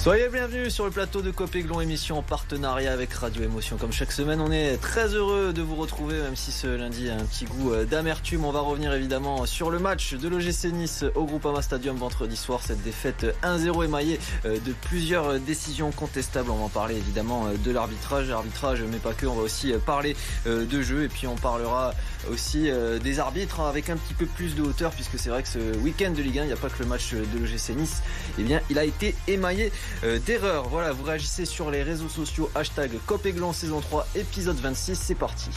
Soyez bienvenus sur le plateau de Copéglon, émission en partenariat avec Radio Émotion. Comme chaque semaine, on est très heureux de vous retrouver, même si ce lundi a un petit goût euh, d'amertume. On va revenir évidemment sur le match de l'OGC Nice au Groupama Stadium vendredi soir. Cette défaite 1-0 émaillée euh, de plusieurs décisions contestables. On va en parler évidemment euh, de l'arbitrage, arbitrage, mais pas que. On va aussi parler de jeu et puis on parlera aussi des arbitres avec un petit peu plus de hauteur, puisque c'est vrai que ce week-end de Ligue 1, il n'y a pas que le match de l'OGC Nice. Eh bien, il a été émaillé euh, d'erreur. Voilà, vous réagissez sur les réseaux sociaux, hashtag Copéglon saison 3, épisode 26, c'est parti.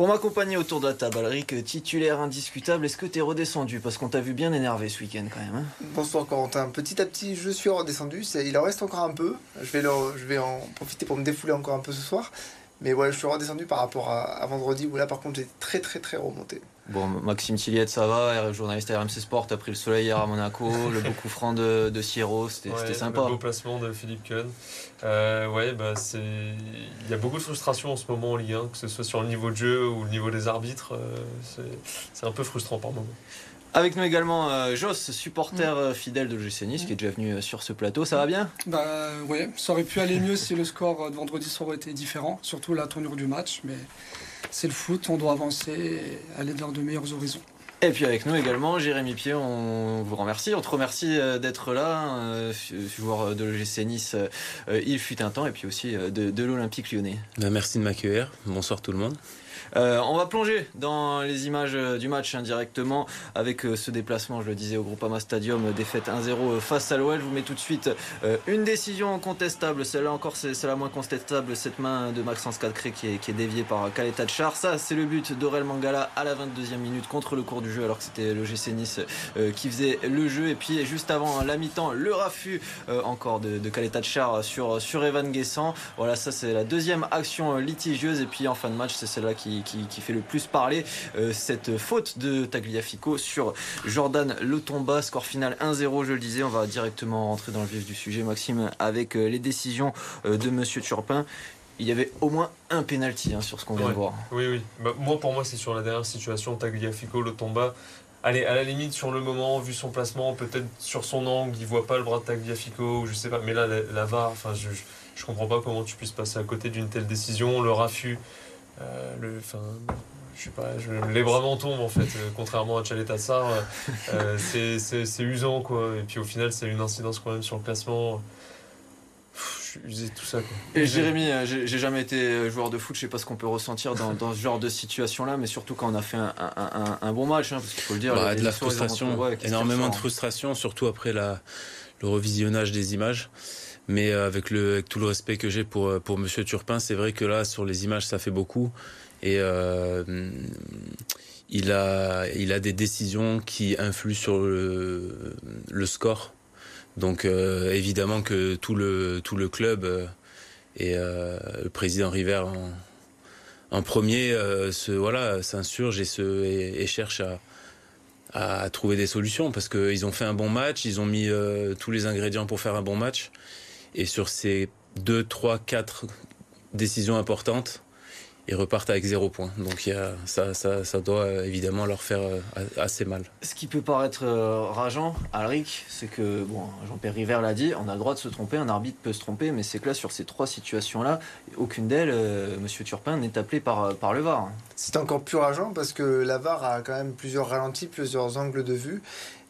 Pour m'accompagner autour de la table, Alric, titulaire indiscutable, est-ce que tu es redescendu? Parce qu'on t'a vu bien énervé ce week-end quand même. Hein Bonsoir Corentin. Petit à petit, je suis redescendu. Il en reste encore un peu. Je vais, je vais en profiter pour me défouler encore un peu ce soir. Mais voilà, je suis redescendu par rapport à, vendredi où là par contre j'ai très très très remonté. Bon, Maxime Tilliette, ça va, journaliste à RMC Sport, a pris le soleil hier à Monaco, le beau coup franc de, de Sierro, c'était sympa. Le beau placement de Philippe Kuhn. Euh, ouais, bah il y a beaucoup de frustration en ce moment en Ligue 1, que ce soit sur le niveau de jeu ou le niveau des arbitres. Euh, c'est un peu frustrant par moment. Avec nous également euh, Joss, supporter euh, fidèle de GC Nice, qui est déjà venu euh, sur ce plateau. Ça va bien? Bah ouais, ça aurait pu aller mieux si le score de vendredi soir aurait été différent, surtout la tournure du match. Mais c'est le foot, on doit avancer et aller vers de meilleurs horizons. Et puis avec nous également, Jérémy Pied, on vous remercie. On te remercie d'être là, joueur de l'OGC Nice, il fut un temps, et puis aussi de, l'Olympique lyonnais. Bah, merci de m'accueillir. Bonsoir tout le monde. Euh, on va plonger dans les images euh, du match indirectement avec euh, ce déplacement, je le disais, au Groupama Stadium, défaite 1-0 face à l'OL. Je vous mets tout de suite une décision contestable. Celle-là encore, c'est la moins contestable, cette main de Maxence Cadcré qui est, qui est déviée par Kaleta Char. Ça, c'est le but d'Aurel Mangala à la 22e minute contre le cours du jeu, alors que c'était le GC Nice qui faisait le jeu. Et puis, juste avant la mi-temps, le raffut encore de, de Char sur, Evan Guessant. Voilà, ça, c'est la deuxième action litigieuse. Et puis, en fin de match, c'est celle-là qui qui, fait le plus parler. Euh, cette faute de Tagliafico sur Jordan Lotomba, score final 1-0, je le disais. On va directement rentrer dans le vif du sujet, Maxime, avec euh, les décisions euh, de Monsieur Turpin il y avait au moins un penalty hein, sur ce qu'on vient de voir. Oui, oui. Bah, moi, pour moi, c'est sur la dernière situation, Tagliafico, Lotomba. Allez, à la limite, sur le moment, vu son placement, peut-être sur son angle, il voit pas le bras de Tagliafico, je sais pas. Mais là, la, VAR, enfin, je, je, comprends pas comment tu puisses passer à côté d'une telle décision. Le raffut, euh, le, enfin, je sais pas, les bras m'en tombent en fait, euh, contrairement à Chalet Tassar, euh, c'est usant quoi. Et puis au final, c'est une incidence quand même sur le classement. je suis usé tout ça quoi. Et Jérémy, j'ai jamais été joueur de foot, je sais pas ce qu'on peut ressentir dans, dans, ce genre de situation là, mais surtout quand on a fait un, un, un bon match, hein, parce qu'il faut le dire. Bah, de la frustration, énormément de frustration, surtout après la, le revisionnage des images. Mais euh, avec, tout le respect que j'ai pour, euh, pour Monsieur Turpin, c'est vrai que là, sur les images, ça fait beaucoup. Et euh, il, a, des décisions qui influent sur le, score. Donc évidemment que tout le, club et le président River en, premier se voilà s'insurge et cherche à trouver des solutions parce qu'ils ont fait un bon match, ils ont mis tous les ingrédients pour faire un bon match. Et sur ces 2, 3, 4 décisions importantes, ils repartent avec zéro point. Donc y a, ça, ça, ça, doit euh, évidemment leur faire euh, assez mal. Ce qui peut paraître euh, rageant, Alric, c'est que, bon, Jean-Pierre River l'a dit, on a le droit de se tromper, un arbitre peut se tromper, mais c'est que là, sur ces trois situations-là, aucune d'elles, Monsieur Turpin, n'est appelé par, par le VAR. C'est encore plus rageant parce que la VAR a quand même plusieurs ralentis, plusieurs angles de vue.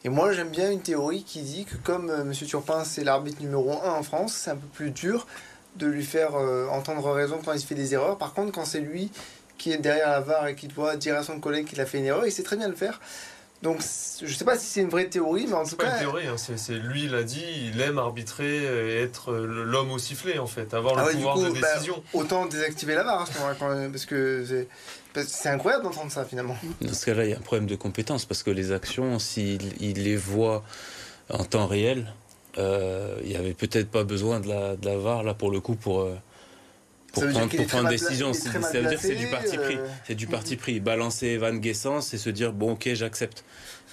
Et moi, j'aime bien une théorie qui dit que comme euh, M. Turpin, c'est l'arbitre numéro 1 en France, c'est un peu plus dur de lui faire euh, entendre raison quand il se fait des erreurs. Par contre, quand c'est lui qui est derrière la VAR et qui doit dire à son collègue qu'il a fait une erreur, il sait très bien le faire. Donc, je ne sais pas si c'est une vraie théorie, mais en tout cas. C'est pas une théorie, hein. c'est, lui, il a dit, il aime arbitrer et être l'homme au sifflet, en fait, avoir le ah pouvoir de bah, décision. autant désactiver la à ce moment-là, parce que c'est. Incroyable d'entendre ça finalement. Dans ce cas-là, il y a un problème de compétence parce que les actions, s'il les voit en temps réel, euh, il n'y avait peut-être pas besoin de la, de la VAR là pour le coup pour, euh, pour prendre, pour prendre décision. Ça veut dire que c'est du parti pris. Euh, c'est du parti pris. Balancer Van Guessens et se dire bon ok j'accepte.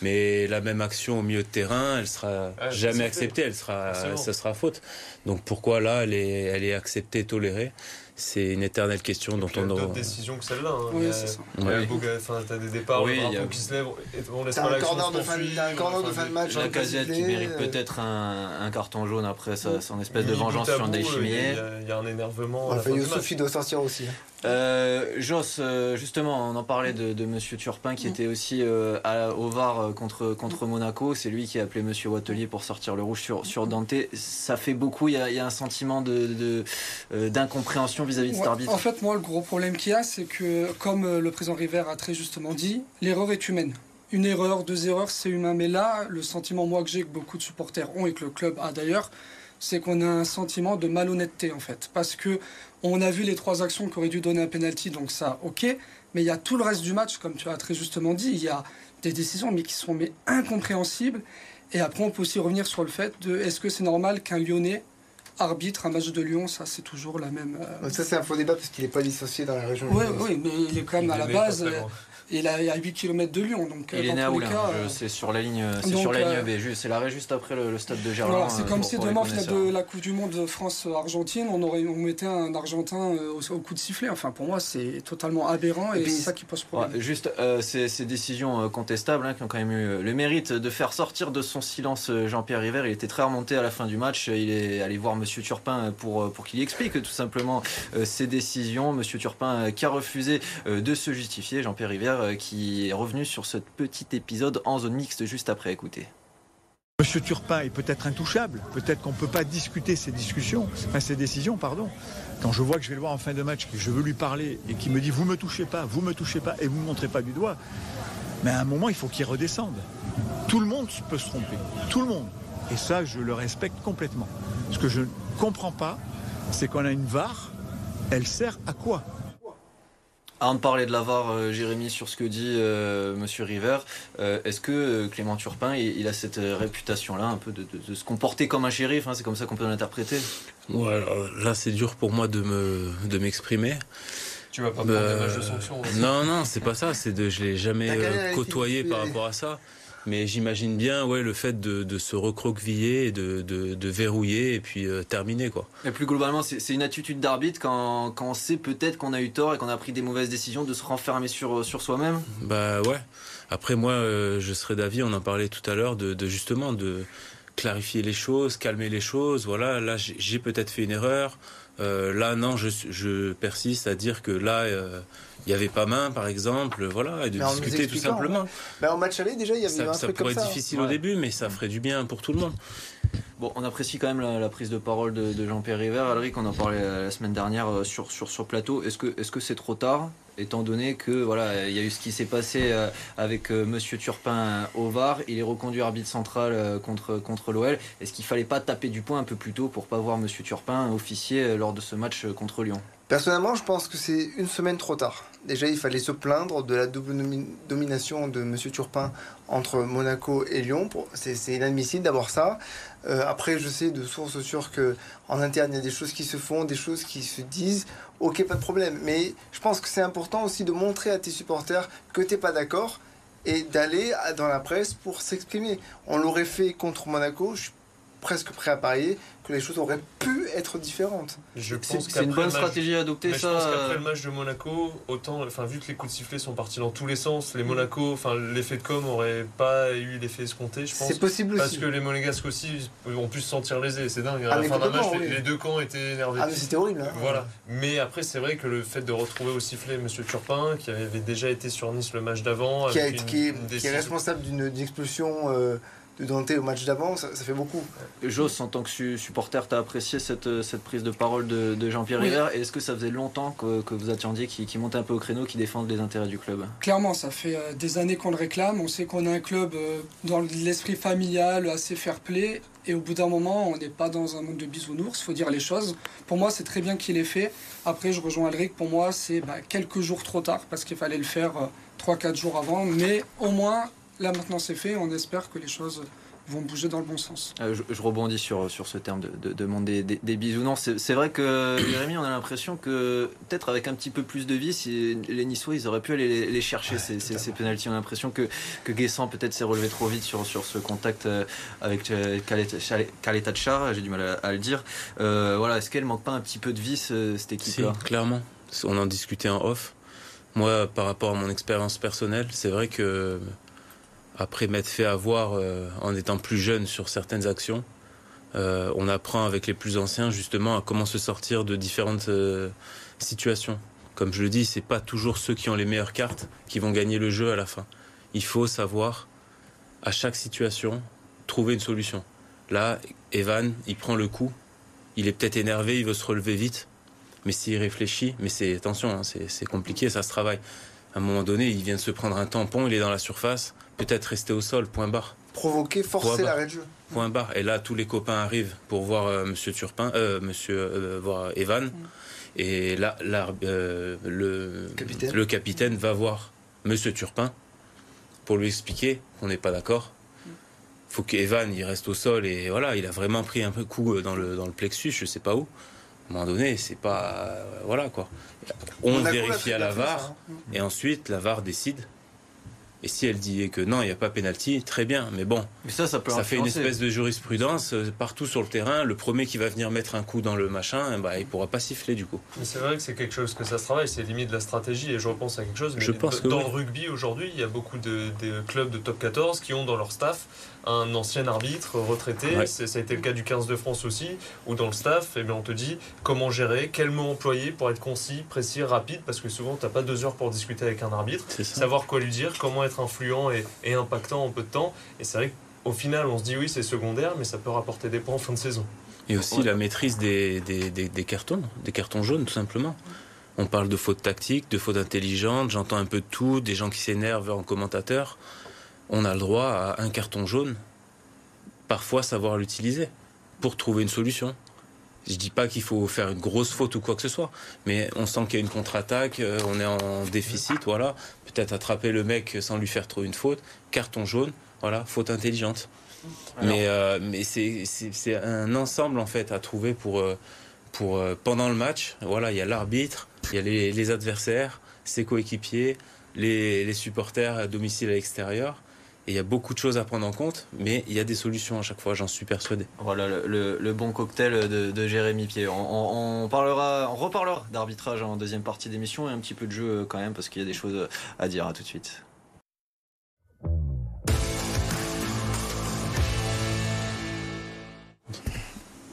Mais la même action au milieu de terrain, elle sera jamais acceptée, elle sera, ça sera faute. Donc pourquoi là, elle est, elle est acceptée, tolérée? C'est une éternelle question dont on aura. d'autres décisions que celle-là. Hein. Oui, c'est ça. Enfin, t'as des départs, oui, le drapeau qui se lève, on laisse pas l'action un corner de fin de match. La casette qui mérite euh. peut-être un, un, carton jaune après son espèce de vengeance sur Ndeshimier. Il y, a un énervement. Enfin, Youssouf, doit sortir aussi. Euh, Joss, euh, justement, on en parlait de, de Monsieur Turpin qui mm. était aussi euh, à, au VAR euh, contre, contre Monaco. C'est lui qui a appelé Monsieur Wattelier pour sortir le rouge sur, sur Dante. Ça fait beaucoup. Il y a, il y a un sentiment de, d'incompréhension vis-à-vis de cet arbitre. En fait, moi, le gros problème qu'il y a, c'est que, comme le président River a très justement dit, l'erreur est humaine. Une erreur, deux erreurs, c'est humain. Mais là, le sentiment, moi, que j'ai, que beaucoup de supporters ont et que le club a d'ailleurs, c'est qu'on a un sentiment de malhonnêteté en fait. Parce que on a vu les trois actions qui auraient dû donner un penalty, donc ça, ok. Mais il y a tout le reste du match, comme tu as très justement dit, il y a des décisions mais qui sont mais incompréhensibles. Et après, on peut aussi revenir sur le fait de est-ce que c'est normal qu'un Lyonnais arbitre un match de Lyon, ça c'est toujours la même. Euh, ça c'est un faux débat parce qu'il n'est pas dissocié dans la région. Oui, oui, mais il est quand même à la base. Et il est à 8 km de Lyon. Donc, il est né à Oulin, c'est sur la ligne, c'est sur la ligne B. C'est l'arrêt juste après le, stade de Gerland. c'est comme si demain, finale de la Coupe du Monde France-Argentine, on, aurait, on mettait un Argentin euh, au, coup de sifflet. Enfin, pour moi, c'est totalement aberrant et, c'est ça qui pose problème. juste euh, ces, ces, décisions euh, contestables hein, qui ont quand même eu le mérite de faire sortir de son silence Jean-Pierre River. Il était très remonté à la fin du match. Il est allé voir Monsieur Turpin pour, pour qu'il explique tout simplement ses décisions. Monsieur Turpin qui a refusé de se justifier. Jean-Pierre River euh, qui est revenu sur ce petit épisode en zone mixte juste après. Écoutez. Monsieur Turpin est peut-être intouchable, peut-être qu'on ne peut pas discuter ces discussions, enfin ces décisions, pardon. Quand je vois que je vais le voir en fin de match, que je veux lui parler et qu'il me dit vous me touchez pas, vous me touchez pas et vous me montrez pas du doigt, mais à un moment il faut qu'il redescende. Tout le monde peut se tromper, tout le monde. Et ça, je le respecte complètement. Ce que je ne comprends pas, c'est qu'on a une VAR, elle sert à quoi? Avant de parler de la euh, Jérémy, sur ce que dit euh, Monsieur River, euh, est-ce que Clément Turpin, il, a cette réputation-là, un peu de, se comporter comme un shérif hein, C'est comme ça qu'on peut l'interpréter? Ouais, Là, c'est dur pour moi de me de m'exprimer. Tu vas pas prendre des matchs de sanction Non, non, c'est pas ça. C'est de, je l'ai jamais côtoyé par rapport à ça. Mais j'imagine bien ouais, le fait de, se recroqueviller, de, de, verrouiller et puis euh, terminer. Quoi. Et plus globalement, c'est une attitude d'arbitre quand, quand, on sait peut-être qu'on a eu tort et qu'on a pris des mauvaises décisions de se renfermer sur, sur soi-même Bah ouais. Après, moi, euh, je serais d'avis, on en parlait tout à l'heure, de, justement de clarifier les choses, calmer les choses. Voilà, là, j'ai peut-être fait une erreur. Euh, là, non, je, je, persiste à dire que là, il n'y avait pas main, par exemple, voilà, et de discuter tout simplement. Bah, en match aller, déjà, il y avait un ça truc pourrait être difficile au début, mais ça ferait du bien pour tout le monde. Bon, on apprécie quand même la, prise de parole de, Jean-Pierre River. Alric, on en parlait la semaine dernière euh, sur, sur, sur plateau. Est-ce que est-ce que c'est trop tard? Étant donné que voilà, il y a eu ce qui s'est passé euh, avec euh, Monsieur Turpin au VAR, il est reconduit arbitre central contre contre l'OL. Est-ce qu'il fallait pas taper du poing un peu plus tôt pour pas voir Monsieur Turpin officier lors de ce match contre Lyon? Personnellement, je pense que c'est une semaine trop tard. Déjà, il fallait se plaindre de la double domination de M. Turpin entre Monaco et Lyon. C'est inadmissible d'avoir ça. Euh, après, je sais de sources sûres qu'en interne, il y a des choses qui se font, des choses qui se disent. Ok, pas de problème. Mais je pense que c'est important aussi de montrer à tes supporters que tu n'es pas d'accord et d'aller dans la presse pour s'exprimer. On l'aurait fait contre Monaco. Je presque prêt à parier que les choses auraient pu être différentes. Je pense c'est une bonne stratégie à adopter ça. Je pense qu'après le match de Monaco, autant, enfin vu que les coups de sifflet sont partis dans tous les sens, les Monaco, enfin l'effet de com n'aurait pas eu l'effet escompté, je pense. C'est possible parce que les Monégasques aussi ont pu se sentir lésés, c'est dingue. À ah, la fin d'un match, les deux camps étaient énervés. Ah mais c'était horrible. Hein. Voilà. Mais après c'est vrai que le fait de retrouver au sifflet Monsieur Turpin, qui avait déjà été sur Nice le match d'avant, qui, qui, est responsable d'une expulsion. Euh, de Dante au match d'avant, ça, fait beaucoup. Joss, en tant que supporter, tu as apprécié cette, cette, prise de parole de, Jean-Pierre oui. Et est-ce que ça faisait longtemps que, que vous attendiez qu'il monte un peu au créneau, qu'il défende les intérêts du club? Clairement, ça fait euh, des années qu'on le réclame. On sait qu'on a un club euh, dans l'esprit familial, assez fair-play. Et au bout d'un moment, on n'est pas dans un monde de bisounours, il faut dire les choses. Pour moi, c'est très bien qu'il ait fait. Après, je rejoins Alric, pour moi, c'est bah, quelques jours trop tard, parce qu'il fallait le faire 3-4 euh, jours avant. Mais au moins, Là maintenant c'est fait, on espère que les choses vont bouger dans le bon sens. Euh, je, rebondis sur, sur ce terme de, de, de monde des, des, bisounours. C'est vrai que Jérémy, on a l'impression que peut-être avec un petit peu plus de vie, les Niçois, ils auraient pu aller les, chercher ces, ces, ces pénalties. On a l'impression que, que Guessant peut-être s'est relevé trop vite sur, sur ce contact euh, avec Kaleta Char, j'ai du mal à, le dire. Euh, voilà, est-ce qu'elle manque pas un petit peu de vie cette équipe-là? Clairement, on en discutait en off. Moi, par rapport à mon expérience personnelle, c'est vrai que après m'être fait avoir euh, en étant plus jeune sur certaines actions, euh, on apprend avec les plus anciens justement à comment se sortir de différentes euh, situations. Comme je le dis, c'est pas toujours ceux qui ont les meilleures cartes qui vont gagner le jeu à la fin. Il faut savoir à chaque situation trouver une solution. Là, Evan, il prend le coup, il est peut-être énervé, il veut se relever vite, mais s'il réfléchit, mais c'est attention, hein, c'est compliqué, ça se travaille. À un moment donné, il vient de se prendre un tampon, il est dans la surface, peut-être rester au sol, point barre. Provoquer, forcer l'arrêt de jeu. Point barre. Et là, tous les copains arrivent pour voir euh, Monsieur Turpin, euh, Monsieur euh, voir Evan. Mm. Et là, euh, le, capitaine. le capitaine va voir Monsieur Turpin pour lui expliquer qu'on n'est pas d'accord. Mm. Faut qu'Evan il reste au sol et voilà, il a vraiment pris un peu coup dans le dans le plexus, je sais pas où. À un moment donné, c'est pas voilà quoi. On, vérifie à la VAR hein. et ensuite la VAR décide et si elle dit que non, il n'y a pas pénalty, très bien. Mais bon, ça, ça, fait une espèce de jurisprudence euh, partout sur le terrain. Le premier qui va venir mettre un coup dans le machin, bah, il pourra pas siffler du coup. Mais c'est vrai que c'est quelque chose que ça se travaille, c'est limite de la stratégie. Et je repense à quelque chose. Mais je pense que dans le rugby aujourd'hui, il y a beaucoup de, de, clubs de top 14 qui ont dans leur staff un ancien arbitre retraité. Ça a été le cas du 15 de France aussi, où dans le staff, eh bien, on te dit comment gérer, quel mot employer pour être concis, précis, rapide, parce que souvent, tu n'as pas deux heures pour discuter avec un arbitre, savoir quoi lui dire, comment être influent et, impactant en peu de temps. Et c'est vrai qu'au final, on se dit oui, c'est secondaire, mais ça peut rapporter des points en fin de saison. Et aussi la maîtrise des, des, des, cartons, des cartons jaunes, tout simplement. On parle de fautes tactiques, de fautes intelligentes, j'entends un peu de tout, des gens qui s'énervent en commentateur on a le droit à un carton jaune, parfois savoir l'utiliser pour trouver une solution. Je dis pas qu'il faut faire une grosse faute ou quoi que ce soit, mais on sent qu'il y a une contre-attaque, euh, on est en déficit, voilà. Peut-être attraper le mec sans lui faire trop une faute, carton jaune, voilà, faute intelligente. Mais, euh, mais c'est un ensemble en fait à trouver pour, euh, pour pendant le match. Voilà, il y a l'arbitre, il y a les, les adversaires, ses coéquipiers, les, les supporters à domicile à l'extérieur il y a beaucoup de choses à prendre en compte, mais il y a des solutions à chaque fois, j'en suis persuadé. Voilà le, bon cocktail de, Jérémy Pied. On, parlera, on reparlera d'arbitrage en deuxième partie d'émission et un petit peu de jeu quand même, parce qu'il y a des choses à dire. À tout de suite.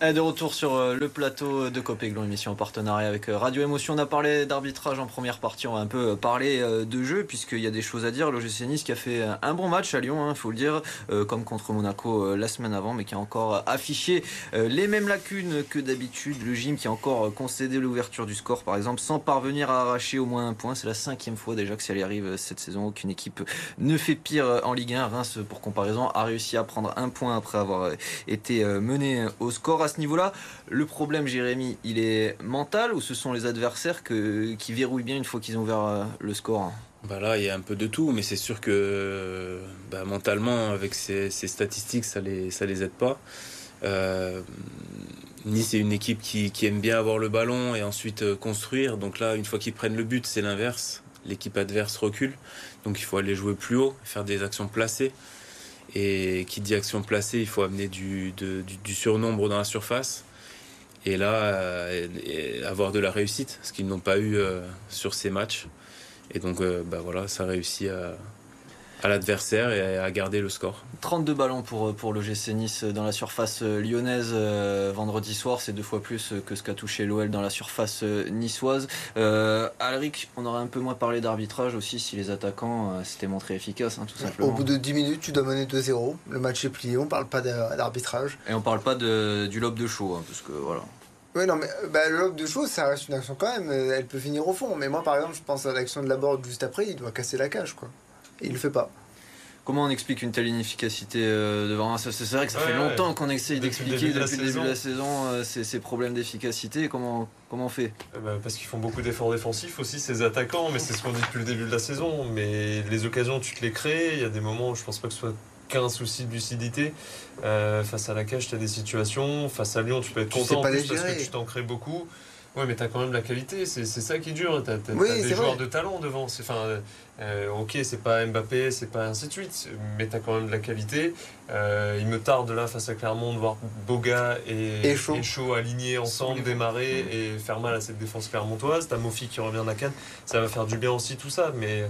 De retour sur euh, le plateau de Copéglon, émission en partenariat avec euh, Radio Émotion. On a parlé d'arbitrage en première partie, on va un peu euh, parler de jeu, puisqu'il y a des choses à dire. L'OGC Nice qui a fait un bon match à Lyon, il hein, faut le dire, comme contre Monaco la semaine avant, mais qui a encore affiché les mêmes lacunes que d'habitude. Le gym qui a encore concédé l'ouverture du score, par exemple, sans parvenir à arracher au moins un point. C'est la cinquième fois déjà que ça y arrive cette saison. Aucune équipe ne fait pire en Ligue 1. Reims, pour comparaison, a réussi à prendre un point après avoir été mené au score niveau-là. Le problème, Jérémy, il est mental ou ce sont les adversaires qui verrouillent bien une fois qu'ils ont ouvert euh, le score? Bah là, il y a un peu de tout, mais c'est sûr que bah, mentalement, avec ces, statistiques, ça les, les aide pas. Euh, nice est une équipe qui, aime bien avoir le ballon et ensuite euh, construire. Donc là, une fois qu'ils prennent le but, c'est l'inverse. L'équipe adverse recule. Donc il faut aller jouer plus haut, faire des actions placées. Et qui dit action placée, il faut amener du, surnombre dans la surface. Et là, euh, avoir de la réussite, ce qu'ils n'ont pas eu euh, sur ces matchs. Et donc, euh, bah voilà, ça réussit à, à l'adversaire et à garder le score. 32 ballons pour, pour le GC Nice dans la surface euh, lyonnaise euh, vendredi soir, c'est deux fois plus que ce qu'a touché l'OL dans la surface euh, niçoise. Euh, Alric, on aurait un peu moins parlé d'arbitrage aussi si les attaquants s'étaient montrés efficaces, hein, tout simplement. Au bout de 10 minutes, tu dois mener 2-0, le match est plié, on parle pas d'arbitrage. Et on parle pas de, du lobe de chaud, hein, parce que voilà. Oui, non, mais bah, le lobe de chaud, ça reste une action quand même. Elle peut finir au fond. Mais moi, par exemple, je pense à l'action de la board juste après, il doit casser la cage, quoi il le fait pas. Comment on explique une telle inefficacité euh, devant un C'est vrai que ça fait longtemps qu'on essaye d'expliquer depuis, le début de la saison euh, ces, problèmes d'efficacité. Comment, comment on fait? Eh ben, Parce qu'ils font beaucoup d'efforts défensifs aussi, ces attaquants, mais c'est ce qu'on dit depuis le début de la saison. Mais les occasions, tu te les crées. Il y a des moments où je pense pas que ce soit aucun souci de lucidité. face à la cage, tu as des situations. Face à Lyon, tu peux être content parce que tu t'en crées beaucoup. Ouais, mais tu as quand même la qualité, c'est ça qui est dur. Tu as, des joueurs de talent devant. Enfin, euh, ok, c'est pas Mbappé, c'est pas ainsi de suite, mais tu as quand même de la qualité. Euh, il me tarde là, face à Clermont, de voir Boga et, Chaud. alignés ensemble, démarrer et faire mal à cette défense clermontoise. Tu as Mofi qui revient de la canne, ça va faire du bien aussi tout ça. mais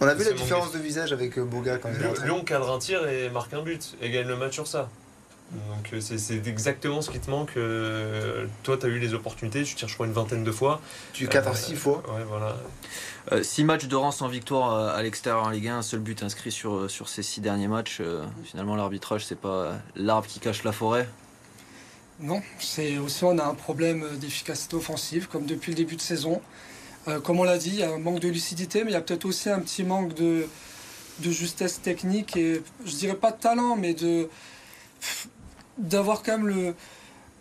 On a vu la différence de visage avec euh, Boga quand même. Lyon cadre un tir et marque un but et gagne le match sur ça. Donc euh, c'est exactement ce qui te manque. Euh, toi, tu as eu les opportunités, tu tires, je crois, une vingtaine de fois. Tu 4 à 6 fois. Ouais, voilà. 6 euh, matchs de rang sans victoire à l'extérieur en Ligue 1, un seul but inscrit sur, sur ces 6 derniers matchs. finalement, l'arbitrage, c'est pas l'arbre qui cache la forêt Non, c'est aussi on a un problème d'efficacité offensive, comme depuis le début de saison. comme on l'a dit, il y a un manque de lucidité, mais il y a peut-être aussi un petit manque de, de justesse technique et je dirais pas de talent, mais de d'avoir quand même le,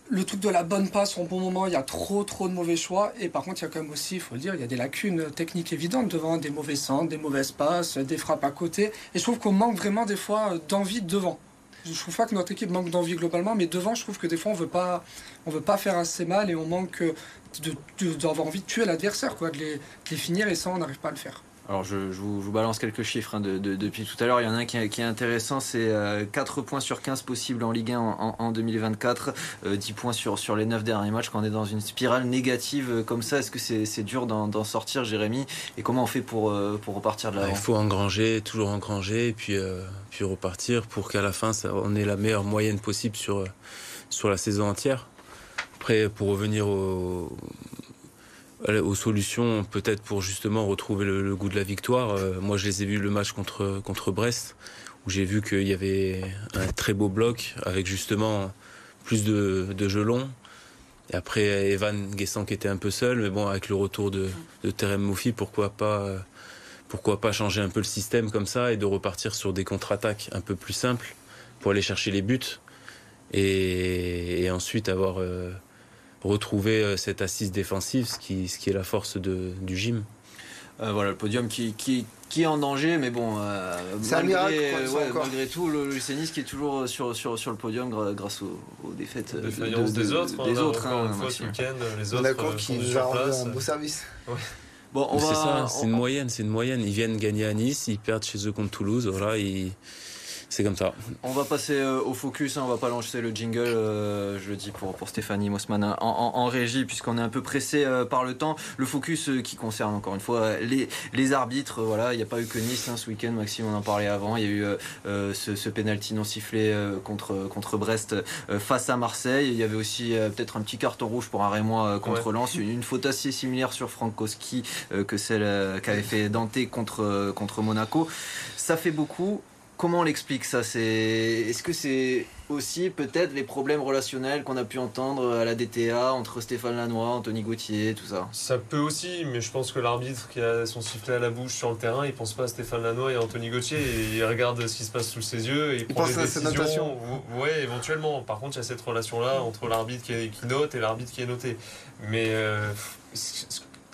le truc de la bonne passe au bon moment, il y a trop trop de mauvais choix. Et par contre, il y a quand même aussi, il faut le dire, il y a des lacunes techniques évidentes devant, des mauvais centres, des mauvaises passes, des frappes à côté. Et je trouve qu'on manque vraiment des fois d'envie devant. Je trouve pas que notre équipe manque d'envie globalement, mais devant, je trouve que des fois, on veut pas, on veut pas faire assez mal et on manque d'avoir de, envie de tuer l'adversaire, quoi, de de les finir et ça, on n'arrive pas à le faire. Alors je, vous, balance quelques chiffres hein, depuis tout à l'heure. Il y en a un qui, est intéressant, c'est 4 euh, points sur 15 possibles en Ligue 1 en, 2024, 10 euh, points sur, sur les 9 derniers matchs. Quand on est dans une spirale négative euh, comme ça, est-ce que c'est dur d'en sortir, Jérémy? Et comment on fait pour, pour repartir de là Il faut engranger, toujours engranger, et puis, puis repartir pour qu'à la fin, ça, on ait la meilleure moyenne possible sur, sur la saison entière. Après, pour revenir au aux solutions, peut-être pour justement retrouver le, goût de la victoire. Euh, moi, je les ai vus le match contre, contre Brest, où j'ai vu qu'il y avait un très beau bloc avec justement plus de, de jeux longs. Et après, Evan Guessant qui était un peu seul, mais bon, avec le retour de, de Terem Moufi, pourquoi pas, pourquoi pas changer un peu le système comme ça et de repartir sur des contre-attaques un peu plus simples pour aller chercher les buts et, ensuite avoir. Euh, retrouver euh, cette assise défensive, ce qui, ce qui est la force de, du gym. Euh, voilà, le podium qui, qui, qui, est en danger, mais bon, euh, malgré, malgré, tout, le, le qui est toujours sur, sur, sur le podium grâce aux, défaites de, des autres. Des autres hein, fois ce week-end, les autres qui nous a rendu un beau service. Bon, c'est ça, c'est une moyenne, c'est une moyenne. Ils viennent gagner à Nice, ils perdent chez eux contre Toulouse. Voilà, ils c'est comme ça. On va passer euh, au focus, hein, on va pas lancer le jingle, euh, je le dis pour, pour Stéphanie Mossman hein, en, régie, puisqu'on est un peu pressé euh, par le temps. Le focus qui concerne encore une fois les, les arbitres, voilà, il n'y a pas eu que Nice hein, ce week-end, Maxime, on en parlait avant. Il y a eu ce, ce penalty non sifflé contre, contre Brest face à Marseille. Il y avait aussi peut-être un petit carton rouge pour un Rémois contre Lens, une, une, faute assez similaire sur Frankowski que celle qu'avait fait Dante contre, contre Monaco. Ça fait beaucoup comment on l'explique ça C'est est-ce que c'est aussi peut-être les problèmes relationnels qu'on a pu entendre à la DTA entre Stéphane Lannoy, Anthony Gauthier, tout ça? Ça peut aussi, mais je pense que l'arbitre qui a son sifflet à la bouche sur le terrain, il pense pas à Stéphane Lannoy et Anthony Gauthier, et il regarde ce qui se passe sous ses yeux et il, prend des décisions. Ouais, éventuellement. Par contre, il y a cette relation là entre l'arbitre qui, note et l'arbitre qui est noté. Mais euh,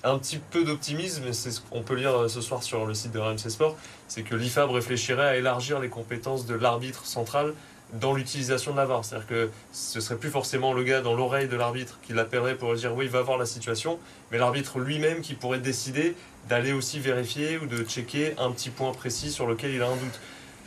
un petit peu d'optimisme, c'est ce qu'on peut lire euh, ce soir sur le site de RMC Sport, c'est que l'IFAB réfléchirait à élargir les compétences de l'arbitre central dans l'utilisation de la VAR. C'est-à-dire que ce serait plus forcément le gars dans l'oreille de l'arbitre qui l'appellerait pour dire oui, va voir la situation, mais l'arbitre lui-même qui pourrait décider d'aller aussi vérifier ou de checker un petit point précis sur lequel il a un doute.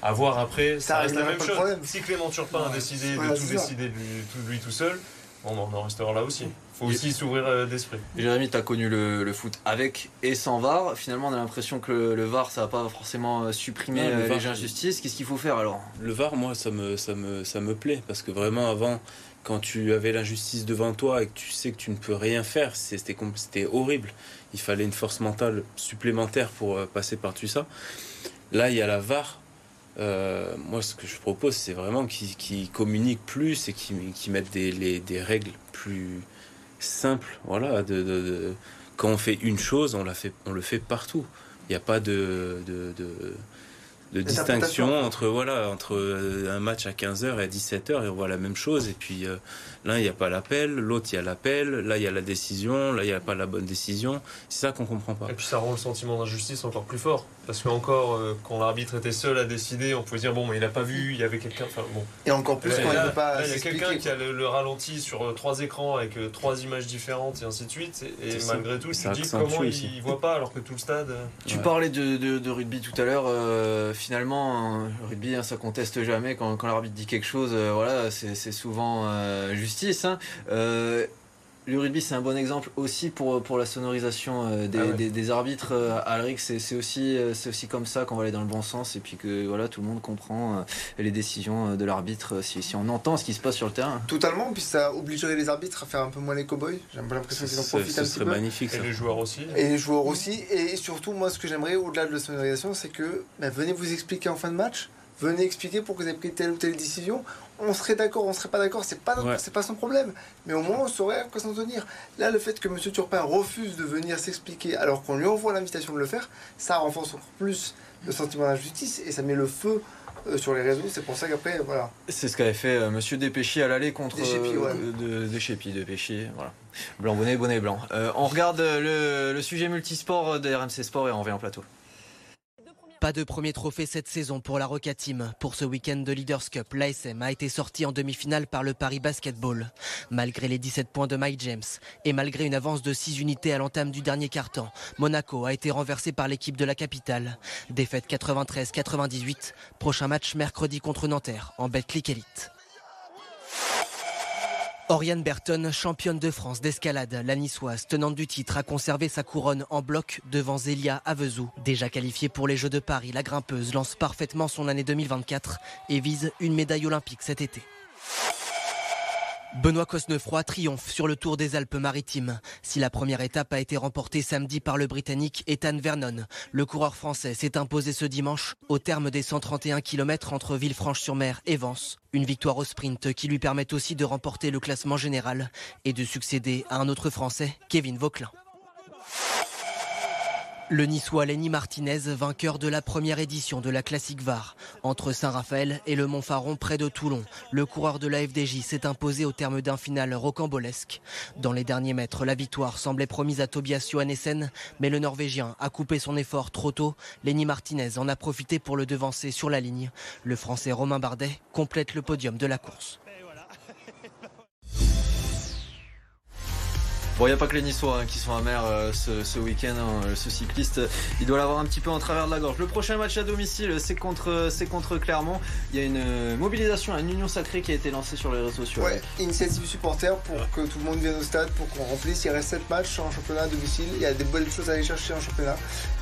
À voir après, ça, reste la même chose. Si Clément Turpin a décidé de tout décider de lui tout seul, bon, on en restera là aussi faut aussi s'ouvrir euh, d'esprit. Jérémy, tu as connu le, foot avec et sans VAR. Finalement, on a l'impression que le, VAR, ça va pas forcément euh, supprimer euh, les injustices. Qu'est-ce qu'il faut faire alors? Le VAR, moi, ça me, ça, me, ça me plaît. Parce que vraiment, avant, quand tu avais l'injustice devant toi et que tu sais que tu ne peux rien faire, c'était horrible. Il fallait une force mentale supplémentaire pour passer par-dessus ça. Là, il y a la VAR. moi, ce que je propose, c'est vraiment qu'ils communiquent plus et qu'ils mettent des, des règles plus, simple. Voilà, de, quand on fait une chose, on, la fait, on le fait partout. Il n'y a pas de, de distinction entre voilà entre un match à 15h et à 17h et on voit la même chose et puis L'un, il n'y a pas l'appel, l'autre, il y a l'appel, là, il y a la décision, là, il n'y a pas la bonne décision. C'est ça qu'on comprend pas. Et puis ça rend le sentiment d'injustice encore plus fort. Parce qu'encore, euh, quand l'arbitre était seul à décider, on pouvait dire, bon, mais il n'a pas vu, il y avait quelqu'un. Enfin, bon. Et encore plus quand il ne peut pas. il y a quelqu'un qui a le, ralenti sur euh, trois écrans avec euh, trois images différentes et ainsi de suite. Et, malgré tout, tu dis comment il ne voit pas alors que tout le stade. Tu parlais de, rugby tout à l'heure. finalement, le rugby, hein, ça conteste jamais. Quand, quand l'arbitre dit quelque chose, voilà, c'est souvent juste justice. Hein. Euh, le rugby, c'est un bon exemple aussi pour, pour la sonorisation euh, ah des, des, arbitres. Euh, Alric, c'est aussi, c'est aussi comme ça qu'on va aller dans le bon sens et puis que voilà, tout le monde comprend les décisions de l'arbitre si, si, on entend ce qui se passe sur le terrain. Totalement, puis ça obligerait les arbitres à faire un peu moins les cow-boys. J'ai l'impression qu'ils en profitent un petit peu. magnifique. Et les joueurs aussi. Et les joueurs aussi. Et surtout, moi, ce que j'aimerais au-delà de la sonorisation, c'est que ben, venez vous expliquer en fin de match venez expliquer pourquoi vous avez pris telle ou telle décision. On serait d'accord, on serait pas d'accord, c'est pas, c'est pas son problème. Mais au moins, on saurait à quoi s'en tenir. Là, le fait que M. Turpin refuse de venir s'expliquer alors qu'on lui envoie l'invitation de le faire, ça renforce encore plus le sentiment d'injustice et ça met le feu euh, sur les réseaux. C'est pour ça qu'après, voilà. C'est ce qu'avait fait M. Monsieur Despéchier à l'aller contre Deschépi, ouais. Euh, de, de voilà. Blanc bonnet, bonnet blanc. Euh, on regarde le, le sujet multisport de RMC Sport et on revient en plateau. Pas de premier trophée cette saison pour la Roca Team. Pour ce week-end de Leaders Cup, l'ASM a été sorti en demi-finale par le Paris Basketball. Malgré les 17 points de Mike James et malgré une avance de 6 unités à l'entame du dernier quart-temps, Monaco a été renversé par l'équipe de la capitale. Défaite 93-98. Prochain match mercredi contre Nanterre en Betclic Elite. Oriane Berton, championne de France d'escalade, la niçoise tenante du titre, a conservé sa couronne en bloc devant Zélia Avezou. Déjà qualifiée pour les Jeux de Paris, la grimpeuse lance parfaitement son année 2024 et vise une médaille olympique cet été. Benoît Cosnefroy triomphe sur le Tour des Alpes-Maritimes. Si la première étape a été remportée samedi par le Britannique Ethan Vernon, le coureur français s'est imposé ce dimanche au terme des 131 km entre Villefranche-sur-Mer et Vence. Une victoire au sprint qui lui permet aussi de remporter le classement général et de succéder à un autre Français, Kevin Vauquelin. Le niçois Lenny Martinez, vainqueur de la première édition de la Classique VAR. Entre Saint-Raphaël et le Montfaron près de Toulon, le coureur de la FDJ s'est imposé au terme d'un final rocambolesque. Dans les derniers mètres, la victoire semblait promise à Tobias Johannessen, mais le Norvégien a coupé son effort trop tôt. Lenny Martinez en a profité pour le devancer sur la ligne. Le Français Romain Bardet complète le podium de la course. Bon, il n'y a pas que les Niçois hein, qui sont amers euh, ce, week-end. Hein, ce cycliste, il doit l'avoir un petit peu en travers de la gorge. Le prochain match à domicile, c'est contre, c'est contre Clermont. Il y a une euh, mobilisation, une union sacrée qui a été lancée sur les réseaux sociaux. Ouais, initiative supporter pour que tout le monde vienne au stade, pour qu'on remplisse. Il reste 7 matchs en championnat à domicile. Il y a des bonnes choses à aller chercher en championnat.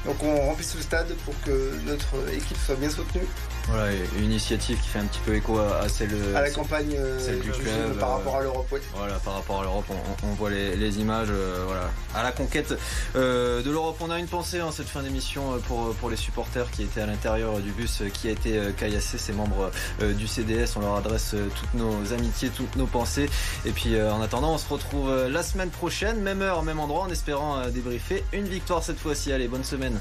Donc on remplisse le stade pour que notre équipe soit bien soutenue. Voilà, une initiative qui fait un petit peu écho à, celle, à la campagne euh, du club par rapport à l'Europe. Oui. Voilà, par rapport à l'Europe, on, voit les, images. Euh, voilà, à la conquête euh, de l'Europe. On a une pensée en cette fin d'émission pour pour les supporters qui étaient à l'intérieur du bus qui a été caillassé. Ces membres du CDS, on leur adresse toutes nos amitiés, toutes nos pensées. Et puis en attendant, on se retrouve la semaine prochaine, même heure, même endroit, en espérant débriefer une victoire cette fois-ci. Allez, bonne semaine.